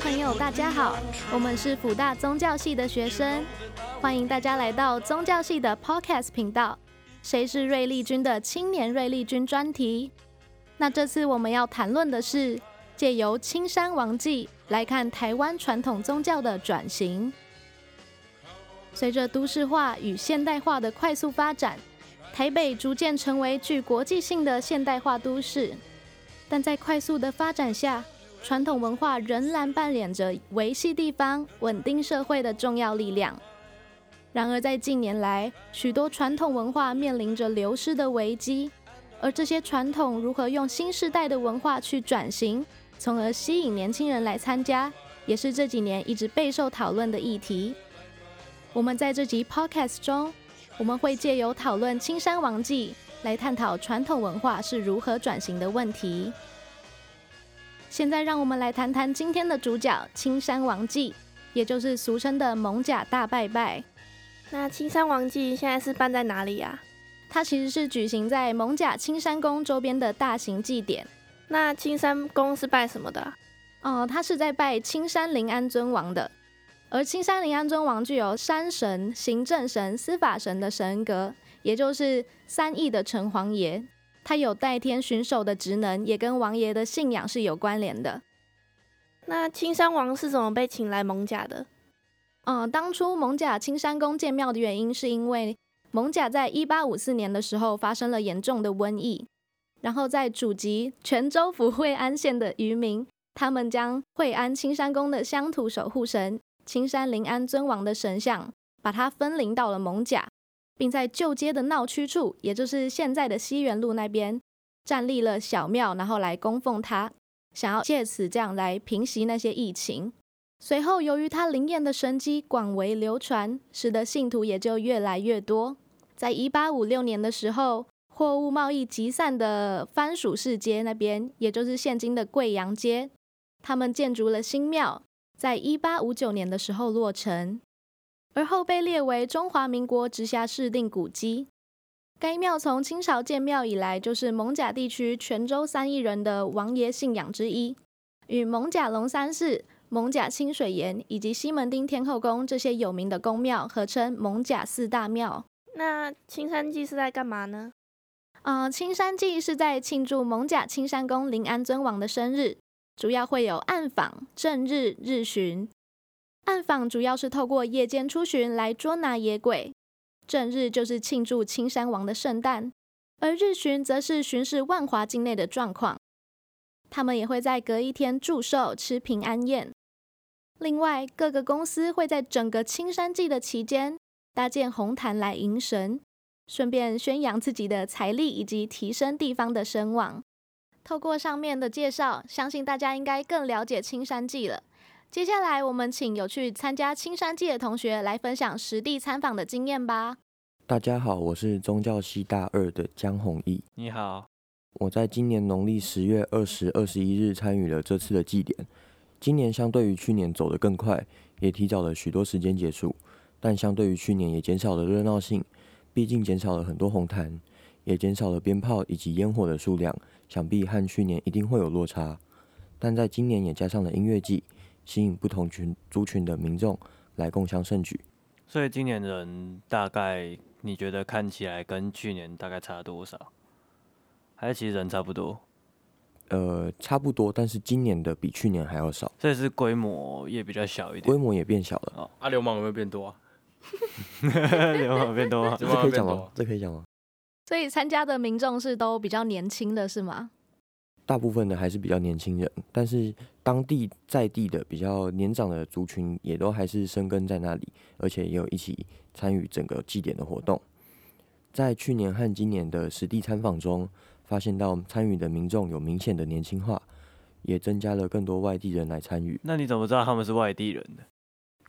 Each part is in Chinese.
朋友，大家好，我们是辅大宗教系的学生，欢迎大家来到宗教系的 Podcast 频道。谁是瑞丽君的青年瑞丽君专题？那这次我们要谈论的是借由青山王记来看台湾传统宗教的转型。随着都市化与现代化的快速发展，台北逐渐成为具国际性的现代化都市。但在快速的发展下，传统文化仍然扮演着维系地方、稳定社会的重要力量。然而，在近年来，许多传统文化面临着流失的危机，而这些传统如何用新时代的文化去转型，从而吸引年轻人来参加，也是这几年一直备受讨论的议题。我们在这集 Podcast 中，我们会借由讨论青山王记，来探讨传统文化是如何转型的问题。现在，让我们来谈谈今天的主角——青山王祭，也就是俗称的蒙甲大拜拜。那青山王祭现在是办在哪里呀？它其实是举行在蒙甲青山宫周边的大型祭典。那青山宫是拜什么的？哦，它是在拜青山临安尊王的。而青山临安尊王具有山神、行政神、司法神的神格，也就是三义的城隍爷。他有代天巡狩的职能，也跟王爷的信仰是有关联的。那青山王是怎么被请来蒙甲的？嗯，当初蒙甲青山宫建庙的原因，是因为蒙甲在一八五四年的时候发生了严重的瘟疫，然后在祖籍泉州府惠安县的渔民，他们将惠安青山宫的乡土守护神青山临安尊王的神像，把它分灵到了艋舺。并在旧街的闹区处，也就是现在的西园路那边，站立了小庙，然后来供奉他，想要借此这样来平息那些疫情。随后，由于他灵验的神迹广为流传，使得信徒也就越来越多。在一八五六年的时候，货物贸易集散的番薯市街那边，也就是现今的贵阳街，他们建筑了新庙，在一八五九年的时候落成。而后被列为中华民国直辖市定古迹。该庙从清朝建庙以来，就是蒙甲地区泉州三邑人的王爷信仰之一，与蒙甲龙山寺、蒙甲清水岩以及西门町天后宫这些有名的宫庙合称蒙甲四大庙。那青山祭是在干嘛呢？啊、呃，青山祭是在庆祝蒙甲青山宫临安尊王的生日，主要会有暗访、正日、日巡。暗访主要是透过夜间出巡来捉拿野鬼，正日就是庆祝青山王的圣诞，而日巡则是巡视万华境内的状况。他们也会在隔一天祝寿、吃平安宴。另外，各个公司会在整个青山祭的期间搭建红毯来迎神，顺便宣扬自己的财力以及提升地方的声望。透过上面的介绍，相信大家应该更了解青山祭了。接下来，我们请有去参加青山祭的同学来分享实地参访的经验吧。大家好，我是宗教系大二的江弘毅。你好，我在今年农历十月二十、二十一日参与了这次的祭典。今年相对于去年走得更快，也提早了许多时间结束，但相对于去年也减少了热闹性，毕竟减少了很多红毯，也减少了鞭炮以及烟火的数量，想必和去年一定会有落差。但在今年也加上了音乐祭。吸引不同群族群的民众来共襄盛举，所以今年人大概你觉得看起来跟去年大概差多少？还是其实人差不多？呃，差不多，但是今年的比去年还要少，所以是规模也比较小一点，规模也变小了。哦，啊，流氓有没有变多啊？流氓变多啊？这可以讲吗？这可以讲吗？所以参加的民众是都比较年轻的是吗？大部分的还是比较年轻人，但是当地在地的比较年长的族群也都还是生根在那里，而且也有一起参与整个祭典的活动。在去年和今年的实地参访中，发现到参与的民众有明显的年轻化，也增加了更多外地人来参与。那你怎么知道他们是外地人的？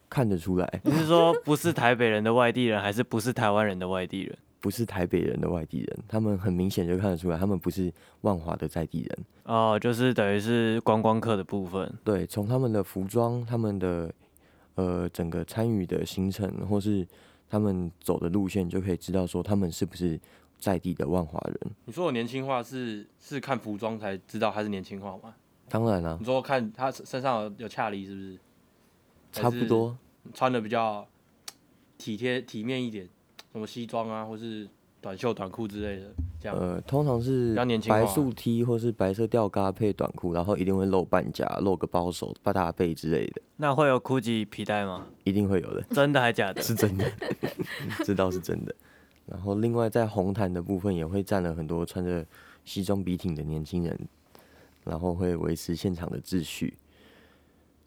看得出来。你是说不是台北人的外地人，还是不是台湾人的外地人？不是台北人的外地人，他们很明显就看得出来，他们不是万华的在地人。哦，就是等于是观光客的部分。对，从他们的服装、他们的呃整个参与的行程，或是他们走的路线，就可以知道说他们是不是在地的万华人。你说我年轻化是是看服装才知道他是年轻化吗？当然了、啊，你说看他身上有有恰力是不是？差不多，穿的比较体贴体面一点，什么西装啊，或是短袖短裤之类的，这样。呃，通常是白素 T 或是白色吊嘎配短裤，然后一定会露半甲、露个包手、大大背之类的。那会有 GUCCI 皮带吗？一定会有的。真的还假的？是真的，这倒是真的。然后另外在红毯的部分也会站了很多穿着西装笔挺的年轻人，然后会维持现场的秩序。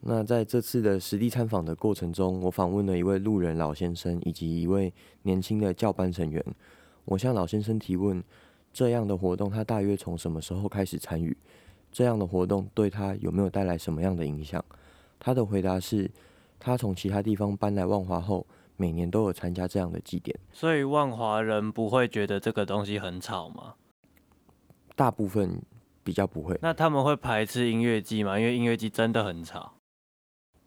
那在这次的实地参访的过程中，我访问了一位路人老先生以及一位年轻的教班成员。我向老先生提问：这样的活动他大约从什么时候开始参与？这样的活动对他有没有带来什么样的影响？他的回答是：他从其他地方搬来万华后，每年都有参加这样的祭典。所以万华人不会觉得这个东西很吵吗？大部分比较不会。那他们会排斥音乐祭吗？因为音乐祭真的很吵。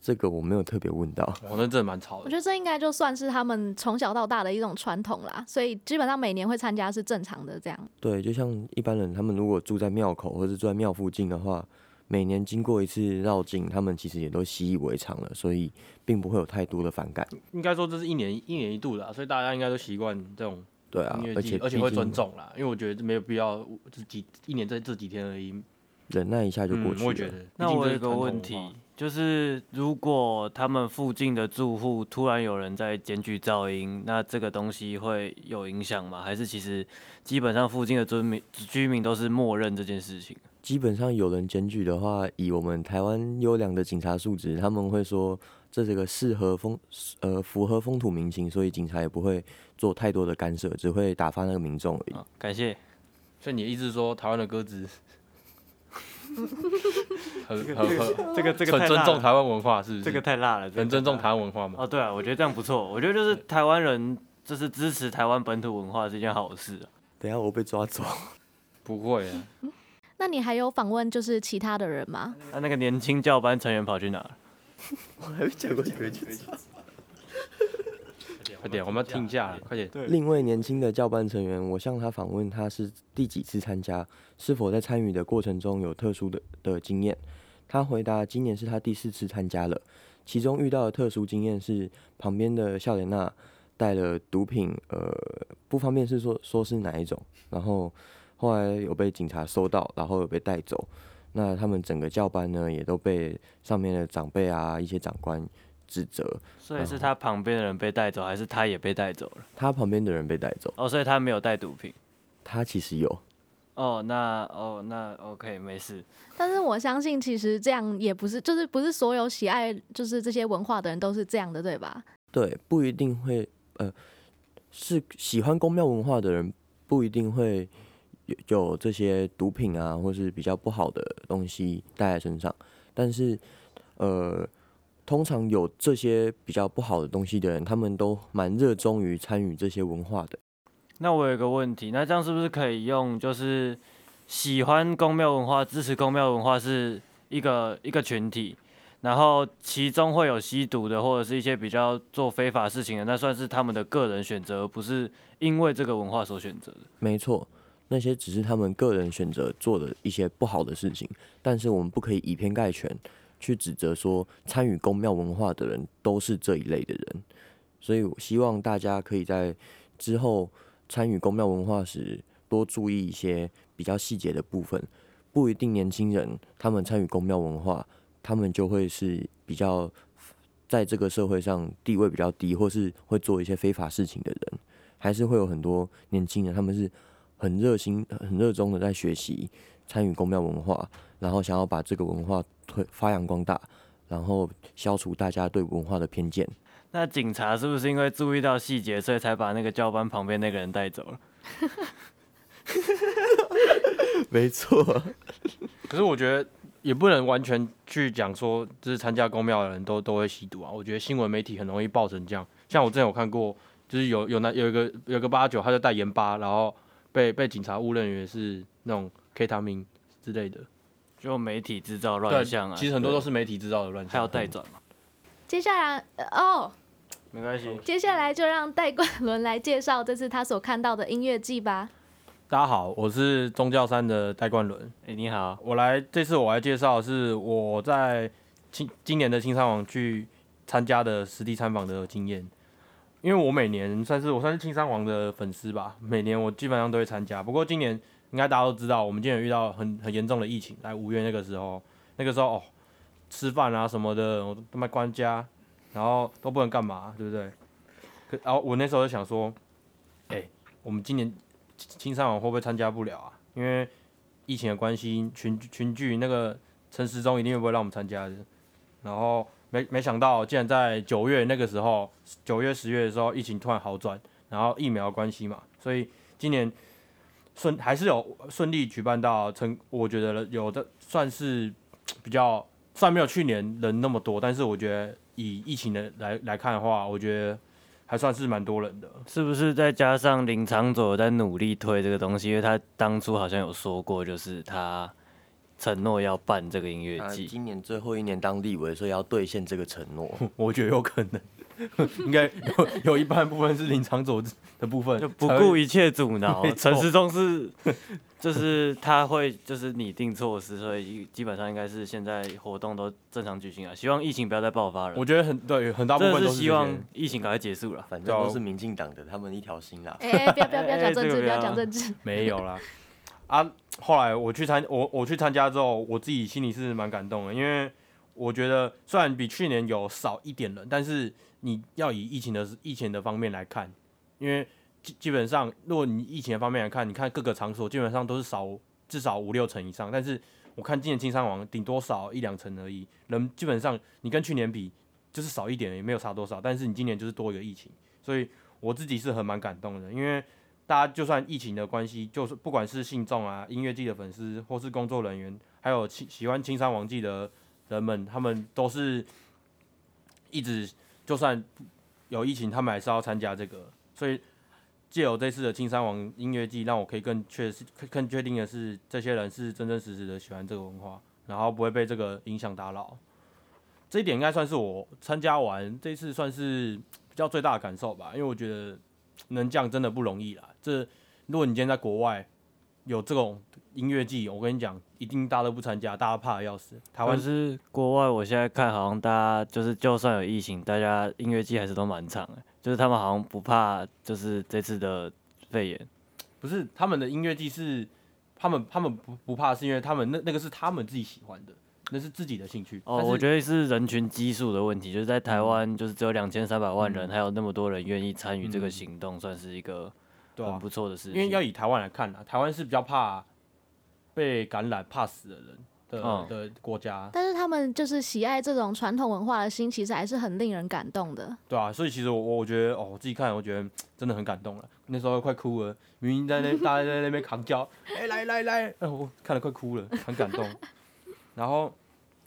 这个我没有特别问到，我那真的蛮吵的。我觉得这应该就算是他们从小到大的一种传统啦，所以基本上每年会参加是正常的这样。对，就像一般人，他们如果住在庙口或者住在庙附近的话，每年经过一次绕境，他们其实也都习以为常了，所以并不会有太多的反感。应该说这是一年一年一度的，所以大家应该都习惯这种对啊，而且而且会尊重啦，因为我觉得没有必要这几一年这这几天而已，忍耐一下就过去了。嗯，我觉得。那我有一个问题。就是如果他们附近的住户突然有人在检举噪音，那这个东西会有影响吗？还是其实基本上附近的居民居民都是默认这件事情？基本上有人检举的话，以我们台湾优良的警察素质，他们会说这这个适合风呃符合风土民情，所以警察也不会做太多的干涉，只会打发那个民众而已。感谢。所以你的意思是说台湾的鸽子？很很很，这个这个很尊重台湾文化，是不是？这个太辣了，很尊重台湾文化吗？哦，对啊，我觉得这样不错。我觉得就是台湾人就是支持台湾本土文化是一件好事啊。等下我被抓走，不会啊。那你还有访问就是其他的人吗？那那个年轻教班成员跑去哪儿？我还没讲过这个快点，我们要听一下，快点。另一位年轻的教班成员，我向他访问，他是第几次参加，是否在参与的过程中有特殊的的经验？他回答，今年是他第四次参加了，其中遇到的特殊经验是旁边的笑莲娜带了毒品，呃，不方便是说说是哪一种，然后后来有被警察收到，然后有被带走。那他们整个教班呢，也都被上面的长辈啊，一些长官。指责，所以是他旁边的人被带走，还是他也被带走了？他旁边的人被带走。哦，所以他没有带毒品。他其实有。哦，那哦那 OK 没事。但是我相信，其实这样也不是，就是不是所有喜爱就是这些文化的人都是这样的，对吧？对，不一定会，呃，是喜欢宫庙文化的人不一定会有有这些毒品啊，或是比较不好的东西带在身上，但是，呃。通常有这些比较不好的东西的人，他们都蛮热衷于参与这些文化的。那我有一个问题，那这样是不是可以用，就是喜欢宫庙文化、支持宫庙文化是一个一个群体，然后其中会有吸毒的或者是一些比较做非法事情的，那算是他们的个人选择，而不是因为这个文化所选择的。没错，那些只是他们个人选择做的一些不好的事情，但是我们不可以以偏概全。去指责说参与宫庙文化的人都是这一类的人，所以我希望大家可以在之后参与宫庙文化时多注意一些比较细节的部分。不一定年轻人他们参与宫庙文化，他们就会是比较在这个社会上地位比较低，或是会做一些非法事情的人，还是会有很多年轻人他们是很热心、很热衷的在学习参与宫庙文化。然后想要把这个文化推发扬光大，然后消除大家对文化的偏见。那警察是不是因为注意到细节，所以才把那个教班旁边那个人带走了？没错。可是我觉得也不能完全去讲说，就是参加公庙的人都都会吸毒啊。我觉得新闻媒体很容易爆成这样。像我之前有看过，就是有有那有一个有一个八九，他就带盐巴，然后被被警察误认为是那种 K 他命之类的。就媒体制造乱象啊！其实很多都是媒体制造的乱象，还要带转嘛。接下来哦，没关系。接下来就让戴冠伦来介绍这次他所看到的音乐季吧。大家好，我是宗教三的戴冠伦。哎、欸，你好，我来这次我来介绍的是我在今今年的青山王去参加的实地参访的经验。因为我每年算是我算是青山王的粉丝吧，每年我基本上都会参加。不过今年应该大家都知道，我们今年遇到很很严重的疫情，来五月那个时候，那个时候哦，吃饭啊什么的，我都他妈关家，然后都不能干嘛，对不对？可然后我那时候就想说，哎、我们今年青山王会不会参加不了啊？因为疫情的关系，群群聚那个陈时中一定会不会让我们参加的。然后没没想到，竟然在九月那个时候，九月十月的时候，疫情突然好转，然后疫苗关系嘛，所以今年顺还是有顺利举办到成，我觉得有的算是比较，虽然没有去年人那么多，但是我觉得以疫情的来来看的话，我觉得。还算是蛮多人的，是不是？再加上林长佐在努力推这个东西，因为他当初好像有说过，就是他承诺要办这个音乐季。今年最后一年当立委，所以要兑现这个承诺。我觉得有可能，应该有有一半部分是林长佐的部分，就不顾一切阻挠。陈时中是。就是他会就是拟定措施，所以基本上应该是现在活动都正常举行啊。希望疫情不要再爆发了。我觉得很对，很大部分都是希望疫情赶快结束了。反正都是民进党的，他们一条心啦。哎、欸，不要不要不要讲政治，不要讲政治。没有啦。啊，后来我去参我我去参加之后，我自己心里是蛮感动的，因为我觉得虽然比去年有少一点人，但是你要以疫情的疫情的方面来看，因为。基基本上，如果你疫情方面来看，你看各个场所基本上都是少至少五六成以上。但是我看今年青山王顶多少一两成而已，人基本上你跟去年比就是少一点，也没有差多少。但是你今年就是多一个疫情，所以我自己是很蛮感动的，因为大家就算疫情的关系，就是不管是信众啊、音乐祭的粉丝，或是工作人员，还有喜喜欢青山王祭的人们，他们都是一直就算有疫情，他们还是要参加这个，所以。借由这次的青山王音乐季，让我可以更确实、更确定的是，这些人是真真实实的喜欢这个文化，然后不会被这个影响打扰。这一点应该算是我参加完这次算是比较最大的感受吧，因为我觉得能这样真的不容易啦。这如果你今天在国外有这种音乐季，我跟你讲，一定大家都不参加，大家怕的要死。台湾是国外，我现在看好像大家就是就算有疫情，大家音乐季还是都蛮长的。就是他们好像不怕，就是这次的肺炎，不是他们的音乐季是，他们他们不不怕，是因为他们那那个是他们自己喜欢的，那是自己的兴趣。哦，我觉得是人群基数的问题，就是在台湾就是只有两千三百万人，嗯、还有那么多人愿意参与这个行动，嗯、算是一个很不错的事情。因为要以台湾来看啊，台湾是比较怕被感染、怕死的人。的的国家，但是他们就是喜爱这种传统文化的心，其实还是很令人感动的。对啊，所以其实我我觉得哦，我自己看，我觉得真的很感动了。那时候快哭了，明明在那大家在那边扛叫，哎、欸、来来来，我、哦、看了快哭了，很感动。然后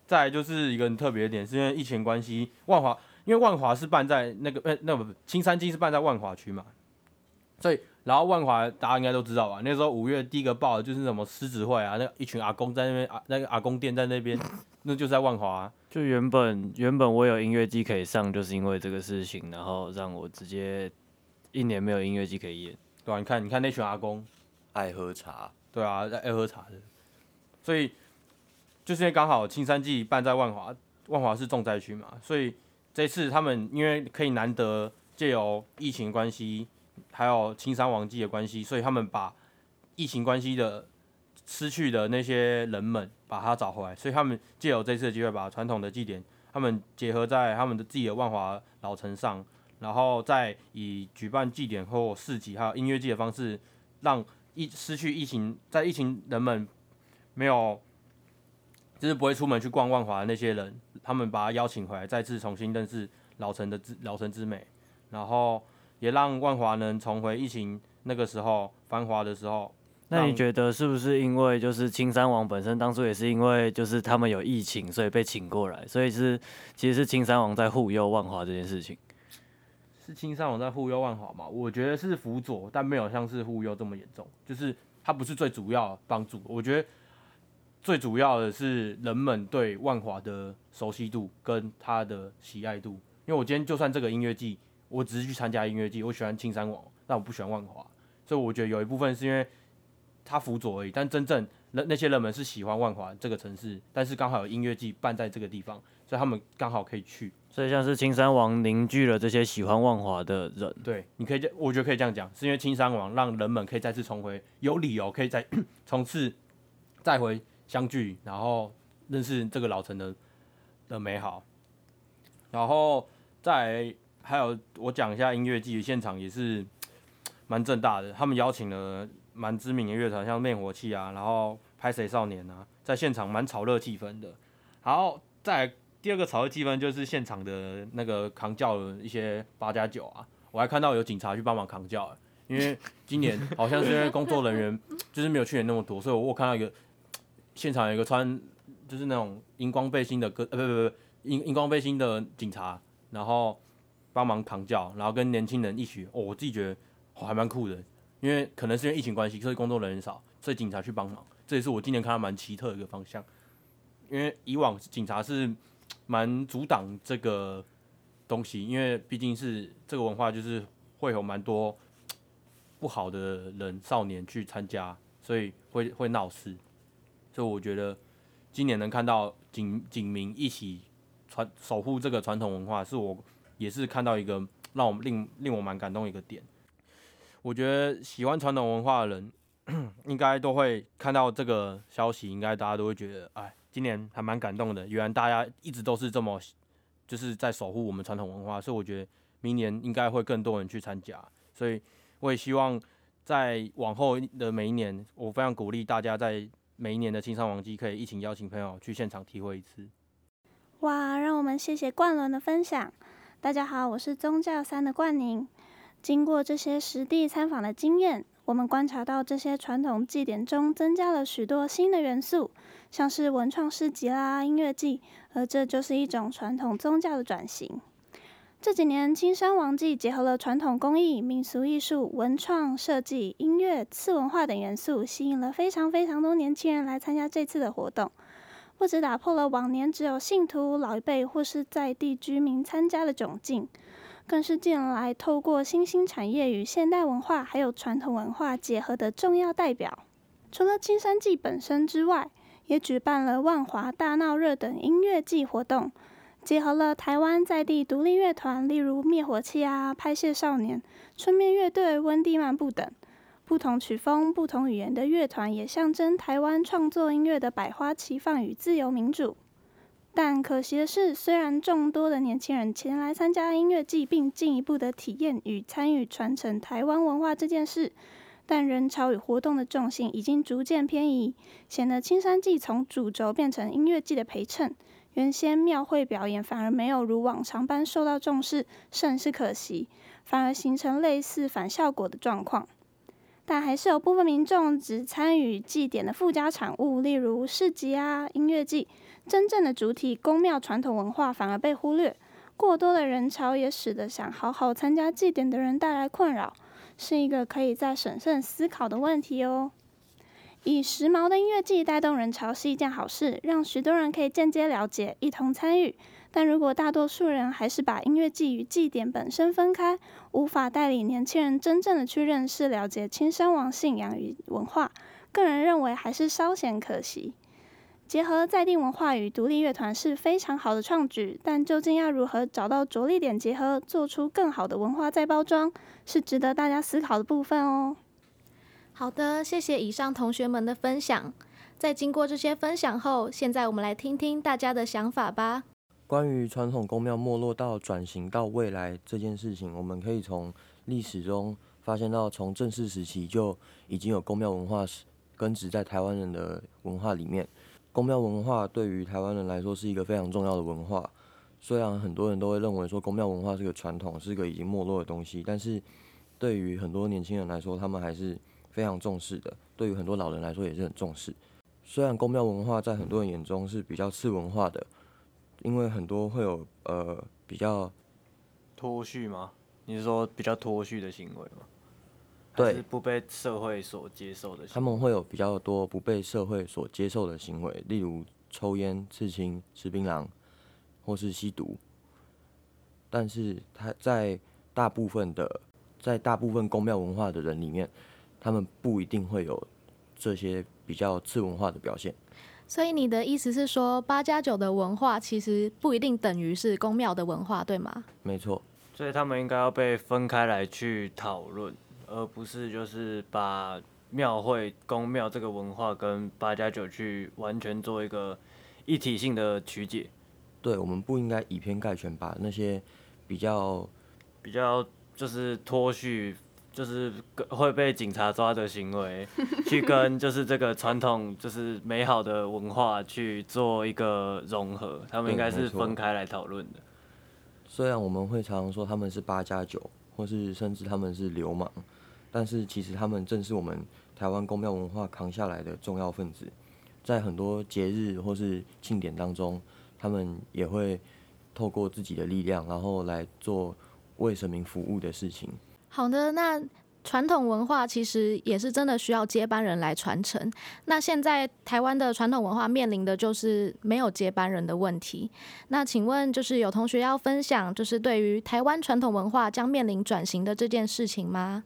再来就是一个很特别的点，是因为疫情关系，万华因为万华是办在那个呃那不青山祭是办在万华区嘛，所以。然后万华大家应该都知道吧？那时候五月第一个报的就是什么狮子会啊，那一群阿公在那边啊，那个阿公店在那边，那就是在万华啊。就原本原本我有音乐季可以上，就是因为这个事情，然后让我直接一年没有音乐季可以演。对啊，你看你看那群阿公爱喝茶，对啊，爱喝茶的，所以就是因为刚好青山季办在万华，万华是重灾区嘛，所以这次他们因为可以难得借由疫情关系。还有青山王祭的关系，所以他们把疫情关系的失去的那些人们把他找回来，所以他们借由这次的机会，把传统的祭典，他们结合在他们的自己的万华老城上，然后再以举办祭典或市集还有音乐祭的方式，让疫失去疫情在疫情人们没有就是不会出门去逛万华的那些人，他们把他邀请回来，再次重新认识老城的之老城之美，然后。也让万华能重回疫情那个时候繁华的时候。那你觉得是不是因为就是青山王本身当初也是因为就是他们有疫情，所以被请过来，所以是其实是青山王在护佑万华这件事情？是青山王在护佑万华吗？我觉得是辅佐，但没有像是护佑这么严重。就是他不是最主要帮助。我觉得最主要的是人们对万华的熟悉度跟他的喜爱度。因为我今天就算这个音乐祭。我只是去参加音乐季，我喜欢青山王，但我不喜欢万华，所以我觉得有一部分是因为他辅佐而已。但真正那那些人们是喜欢万华这个城市，但是刚好有音乐季办在这个地方，所以他们刚好可以去。所以像是青山王凝聚了这些喜欢万华的人。对，你可以这，我觉得可以这样讲，是因为青山王让人们可以再次重回，有理由可以再从此再回相聚，然后认识这个老城的的美好。然后再还有我讲一下音乐季现场也是 蛮正大的，他们邀请了蛮知名的乐团，像灭火器啊，然后拍谁少年啊，在现场蛮炒热气氛的。然后再第二个炒热气氛就是现场的那个扛轿的一些八加九啊，我还看到有警察去帮忙扛轿，因为今年好像是因为工作人员 就是没有去年那么多，所以我看到一个 现场有一个穿就是那种荧光背心的歌，呃不不不荧荧光背心的警察，然后帮忙扛轿，然后跟年轻人一起，哦，我自己觉得。还蛮酷的，因为可能是因为疫情关系，所以工作人员少，所以警察去帮忙，这也是我今年看到蛮奇特的一个方向。因为以往警察是蛮阻挡这个东西，因为毕竟是这个文化，就是会有蛮多不好的人少年去参加，所以会会闹事。所以我觉得今年能看到警警民一起传守护这个传统文化，是我也是看到一个让我们令令我蛮感动一个点。我觉得喜欢传统文化的人，应该都会看到这个消息，应该大家都会觉得，哎，今年还蛮感动的。原来大家一直都是这么，就是在守护我们传统文化，所以我觉得明年应该会更多人去参加。所以我也希望在往后的每一年，我非常鼓励大家在每一年的青山王祭可以一起邀请朋友去现场体会一次。哇，让我们谢谢冠伦的分享。大家好，我是宗教三的冠宁。经过这些实地参访的经验，我们观察到这些传统祭典中增加了许多新的元素，像是文创市集啦、音乐祭，而这就是一种传统宗教的转型。这几年，青山王祭结合了传统工艺、民俗艺术、文创设计、音乐、次文化等元素，吸引了非常非常多年轻人来参加这次的活动。不止打破了往年只有信徒、老一辈或是在地居民参加的窘境。更是近来透过新兴产业与现代文化还有传统文化结合的重要代表。除了青山祭本身之外，也举办了万华大闹热等音乐祭活动，结合了台湾在地独立乐团，例如灭火器啊、拍谢少年、春面乐队、温蒂漫步等，不同曲风、不同语言的乐团，也象征台湾创作音乐的百花齐放与自由民主。但可惜的是，虽然众多的年轻人前来参加音乐祭，并进一步的体验与参与传承台湾文化这件事，但人潮与活动的重心已经逐渐偏移，显得青山祭从主轴变成音乐祭的陪衬。原先庙会表演反而没有如往常般受到重视，甚是可惜，反而形成类似反效果的状况。但还是有部分民众只参与祭典的附加产物，例如市集啊、音乐祭。真正的主体宫庙传统文化反而被忽略，过多的人潮也使得想好好参加祭典的人带来困扰，是一个可以再审慎思考的问题哦。以时髦的音乐祭带动人潮是一件好事，让许多人可以间接了解、一同参与。但如果大多数人还是把音乐祭与祭典本身分开，无法带领年轻人真正的去认识、了解青山王信仰与文化，个人认为还是稍显可惜。结合在地文化与独立乐团是非常好的创举，但究竟要如何找到着力点结合，做出更好的文化再包装，是值得大家思考的部分哦。好的，谢谢以上同学们的分享。在经过这些分享后，现在我们来听听大家的想法吧。关于传统宫庙没落到转型到未来这件事情，我们可以从历史中发现到，从正式时期就已经有宫庙文化根植在台湾人的文化里面。宫庙文化对于台湾人来说是一个非常重要的文化，虽然很多人都会认为说宫庙文化是个传统，是个已经没落的东西，但是对于很多年轻人来说，他们还是非常重视的。对于很多老人来说也是很重视。虽然宫庙文化在很多人眼中是比较次文化的，因为很多会有呃比较脱序吗？你是说比较脱序的行为吗？对，不被社会所接受的他们会有比较多不被社会所接受的行为，例如抽烟、刺青、吃槟榔，或是吸毒。但是他在大部分的，在大部分公庙文化的人里面，他们不一定会有这些比较次文化的表现。所以你的意思是说，八加九的文化其实不一定等于是宫庙的文化，对吗？没错。所以他们应该要被分开来去讨论，而不是就是把庙会、宫庙这个文化跟八加九去完全做一个一体性的曲解。对，我们不应该以偏概全，把那些比较比较就是脱序。就是会被警察抓的行为，去跟就是这个传统就是美好的文化去做一个融合，他们应该是分开来讨论的。虽然我们会常常说他们是八加九，或是甚至他们是流氓，但是其实他们正是我们台湾公庙文化扛下来的重要分子，在很多节日或是庆典当中，他们也会透过自己的力量，然后来做为神明服务的事情。好的，那传统文化其实也是真的需要接班人来传承。那现在台湾的传统文化面临的就是没有接班人的问题。那请问，就是有同学要分享，就是对于台湾传统文化将面临转型的这件事情吗？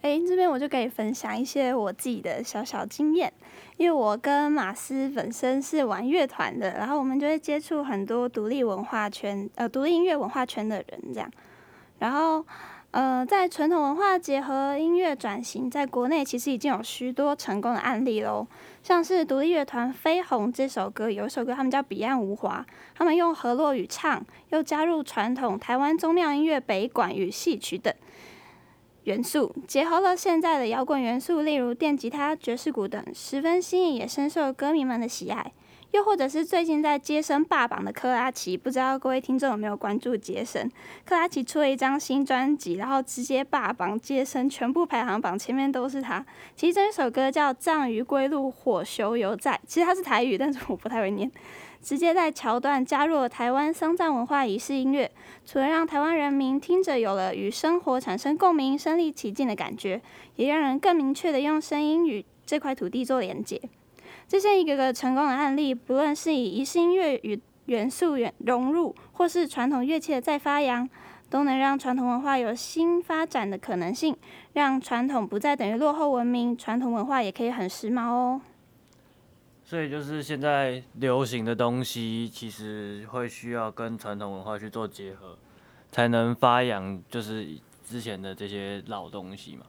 诶，这边我就可以分享一些我自己的小小经验，因为我跟马斯本身是玩乐团的，然后我们就会接触很多独立文化圈，呃，独立音乐文化圈的人这样，然后。呃，在传统文化结合音乐转型，在国内其实已经有许多成功的案例喽。像是独立乐团飞鸿这首歌，有一首歌他们叫《彼岸无华》，他们用河洛语唱，又加入传统台湾宗庙音乐北管与戏曲等元素，结合了现在的摇滚元素，例如电吉他、爵士鼓等，十分新颖，也深受歌迷们的喜爱。又或者是最近在街声霸榜的珂拉琪，不知道各位听众有没有关注街声？珂拉琪出了一张新专辑，然后直接霸榜街声全部排行榜前面都是他。其实这一首歌叫《藏鱼归路火修犹在》，其实它是台语，但是我不太会念。直接在桥段加入了台湾丧葬文化仪式音乐，除了让台湾人民听着有了与生活产生共鸣、身临其境的感觉，也让人更明确的用声音与这块土地做连接。这些一个个成功的案例，不论是以仪式音乐与元素融入，或是传统乐器的再发扬，都能让传统文化有新发展的可能性，让传统不再等于落后文明，传统文化也可以很时髦哦。所以就是现在流行的东西，其实会需要跟传统文化去做结合，才能发扬就是之前的这些老东西嘛。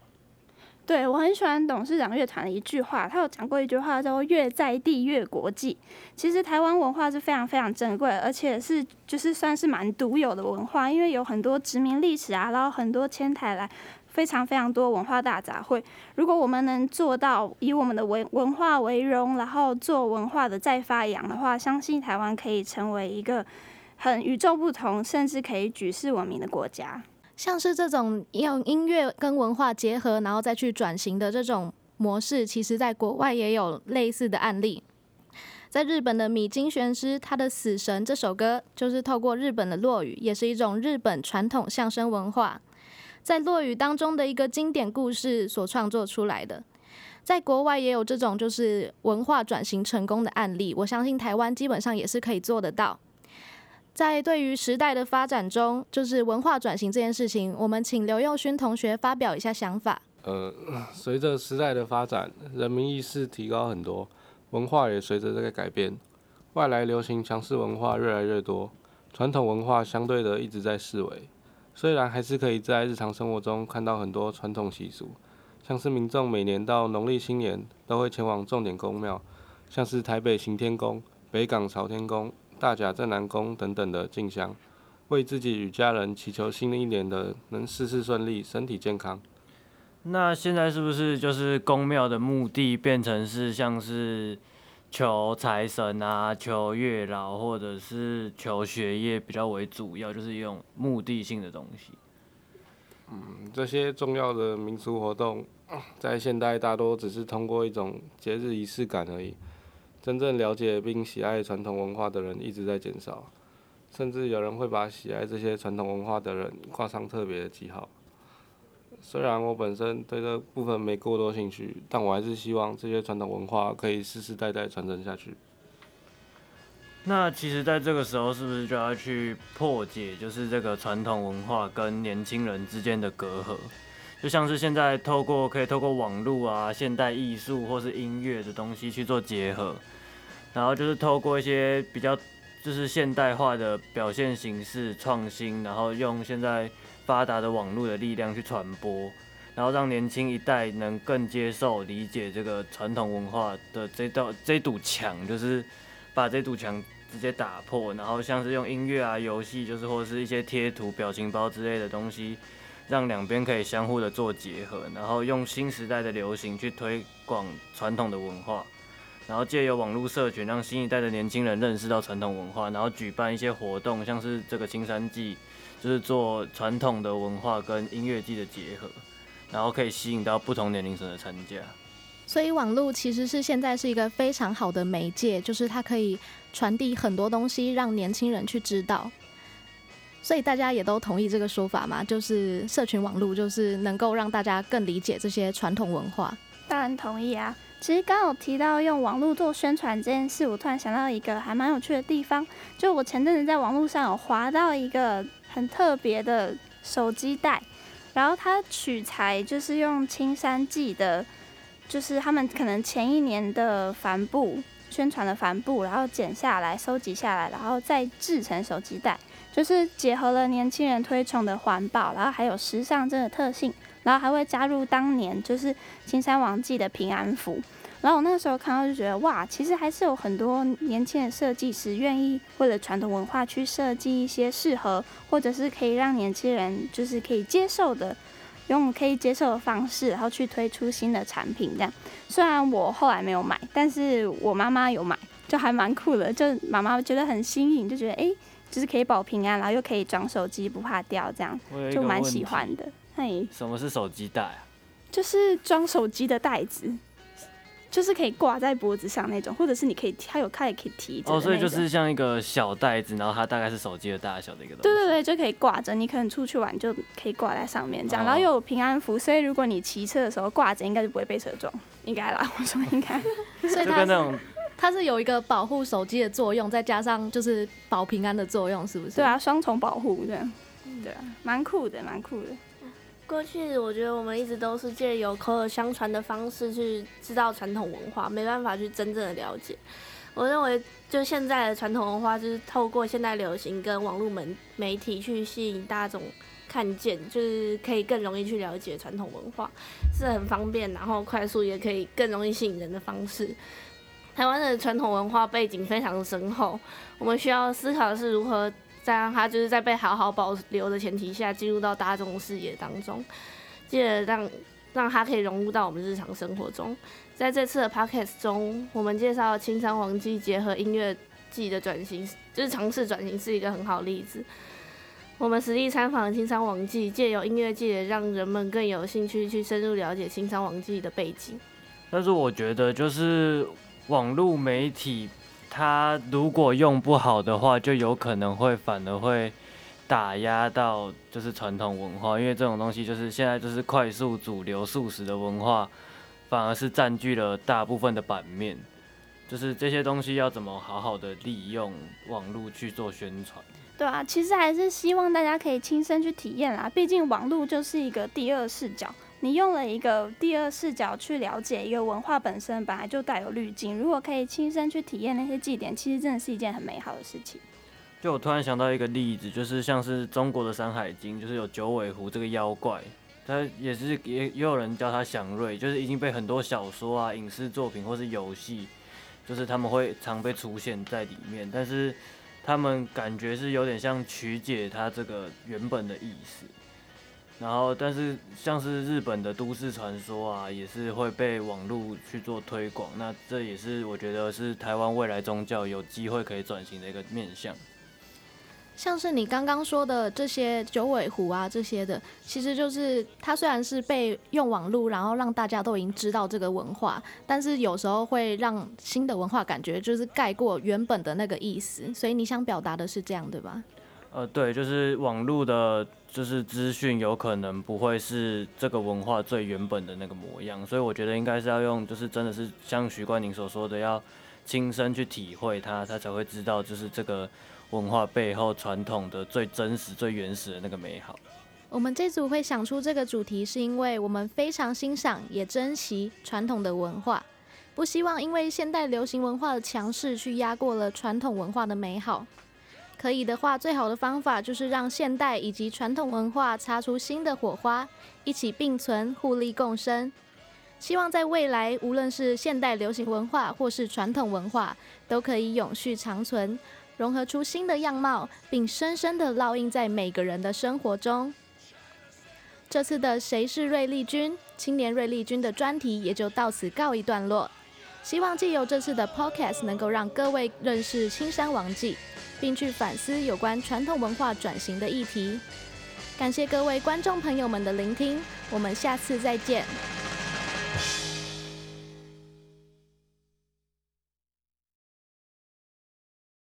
对，我很喜欢董事长乐团的一句话，他有讲过一句话叫做“越在地越国际”。其实台湾文化是非常非常珍贵，而且是就是算是蛮独有的文化，因为有很多殖民历史啊，然后很多迁台来，非常非常多文化大杂烩。如果我们能做到以我们的文文化为荣，然后做文化的再发扬的话，相信台湾可以成为一个很与众不同，甚至可以举世闻名的国家。像是这种用音乐跟文化结合，然后再去转型的这种模式，其实在国外也有类似的案例。在日本的米津玄师，他的《死神》这首歌，就是透过日本的落语，也是一种日本传统相声文化，在落语当中的一个经典故事所创作出来的。在国外也有这种就是文化转型成功的案例，我相信台湾基本上也是可以做得到。在对于时代的发展中，就是文化转型这件事情，我们请刘佑勋同学发表一下想法。呃，随着时代的发展，人民意识提高很多，文化也随着这个改变，外来流行强势文化越来越多，传统文化相对的一直在式微。虽然还是可以在日常生活中看到很多传统习俗，像是民众每年到农历新年都会前往重点宫庙，像是台北行天宫、北港朝天宫。大甲镇南宫等等的进香，为自己与家人祈求新的一年的能事事顺利、身体健康。那现在是不是就是宫庙的目的变成是像是求财神啊、求月老，或者是求学业比较为主要，就是用目的性的东西？嗯，这些重要的民俗活动，在现代大多只是通过一种节日仪式感而已。真正了解并喜爱传统文化的人一直在减少，甚至有人会把喜爱这些传统文化的人挂上特别的记号。虽然我本身对这部分没过多兴趣，但我还是希望这些传统文化可以世世代代传承下去。那其实，在这个时候，是不是就要去破解，就是这个传统文化跟年轻人之间的隔阂？就像是现在透过可以透过网络啊、现代艺术或是音乐的东西去做结合，然后就是透过一些比较就是现代化的表现形式创新，然后用现在发达的网络的力量去传播，然后让年轻一代能更接受、理解这个传统文化的这道这堵墙，就是把这堵墙直接打破，然后像是用音乐啊、游戏，就是或者是一些贴图、表情包之类的东西。让两边可以相互的做结合，然后用新时代的流行去推广传统的文化，然后借由网络社群让新一代的年轻人认识到传统文化，然后举办一些活动，像是这个青山祭，就是做传统的文化跟音乐祭的结合，然后可以吸引到不同年龄层的参加。所以网络其实是现在是一个非常好的媒介，就是它可以传递很多东西，让年轻人去知道。所以大家也都同意这个说法嘛？就是社群网络就是能够让大家更理解这些传统文化。当然同意啊！其实刚有提到用网络做宣传这件事，我突然想到一个还蛮有趣的地方，就我前阵子在网络上有划到一个很特别的手机袋，然后它取材就是用青山记的，就是他们可能前一年的帆布宣传的帆布，然后剪下来收集下来，然后再制成手机袋。就是结合了年轻人推崇的环保，然后还有时尚这个特性，然后还会加入当年就是青山王祭的平安符。然后我那个时候看到就觉得哇，其实还是有很多年轻的设计师愿意为了传统文化去设计一些适合或者是可以让年轻人就是可以接受的，用可以接受的方式，然后去推出新的产品。这样虽然我后来没有买，但是我妈妈有买，就还蛮酷的。就妈妈觉得很新颖，就觉得哎。就是可以保平安，然后又可以装手机不怕掉，这样就蛮喜欢的。嘿，什么是手机袋啊？就是装手机的袋子，就是可以挂在脖子上那种，或者是你可以，它有它也可以提着。哦，所以就是像一个小袋子，然后它大概是手机的大小的一个东西。对对对，就可以挂着，你可能出去玩就可以挂在上面这样，然后又有平安符，所以如果你骑车的时候挂着，应该就不会被车撞，应该啦。我说应该，所以它是。它是有一个保护手机的作用，再加上就是保平安的作用，是不是？对啊，双重保护这样。对啊，蛮酷的，蛮酷的。过去我觉得我们一直都是借由口耳相传的方式去知道传统文化，没办法去真正的了解。我认为，就现在的传统文化，就是透过现代流行跟网络媒媒体去吸引大众看见，就是可以更容易去了解传统文化，是很方便，然后快速，也可以更容易吸引人的方式。台湾的传统文化背景非常深厚，我们需要思考的是如何再让它就是在被好好保留的前提下进入到大众视野当中，进而让让它可以融入到我们日常生活中。在这次的 podcast 中，我们介绍青山王祭结合音乐祭的转型，就是尝试转型是一个很好的例子。我们实地参访青山王祭，借由音乐祭让人们更有兴趣去深入了解青山王祭的背景。但是我觉得就是。网络媒体，它如果用不好的话，就有可能会反而会打压到就是传统文化，因为这种东西就是现在就是快速主流速食的文化，反而是占据了大部分的版面。就是这些东西要怎么好好的利用网络去做宣传？对啊，其实还是希望大家可以亲身去体验啦，毕竟网络就是一个第二视角。你用了一个第二视角去了解一个文化本身，本来就带有滤镜。如果可以亲身去体验那些祭典，其实真的是一件很美好的事情。就我突然想到一个例子，就是像是中国的《山海经》，就是有九尾狐这个妖怪，它也是也也有人叫它祥瑞，就是已经被很多小说啊、影视作品或是游戏，就是他们会常被出现在里面，但是他们感觉是有点像曲解它这个原本的意思。然后，但是像是日本的都市传说啊，也是会被网络去做推广。那这也是我觉得是台湾未来宗教有机会可以转型的一个面向。像是你刚刚说的这些九尾狐啊，这些的，其实就是它虽然是被用网络，然后让大家都已经知道这个文化，但是有时候会让新的文化感觉就是盖过原本的那个意思。所以你想表达的是这样，对吧？呃，对，就是网络的，就是资讯有可能不会是这个文化最原本的那个模样，所以我觉得应该是要用，就是真的是像徐冠宁所说的，要亲身去体会它，他才会知道，就是这个文化背后传统的最真实、最原始的那个美好。我们这组会想出这个主题，是因为我们非常欣赏也珍惜传统的文化，不希望因为现代流行文化的强势去压过了传统文化的美好。可以的话，最好的方法就是让现代以及传统文化擦出新的火花，一起并存，互利共生。希望在未来，无论是现代流行文化或是传统文化，都可以永续长存，融合出新的样貌，并深深的烙印在每个人的生活中。这次的“谁是瑞丽君”青年瑞丽君的专题也就到此告一段落。希望借由这次的 Podcast，能够让各位认识青山王记，并去反思有关传统文化转型的议题。感谢各位观众朋友们的聆听，我们下次再见。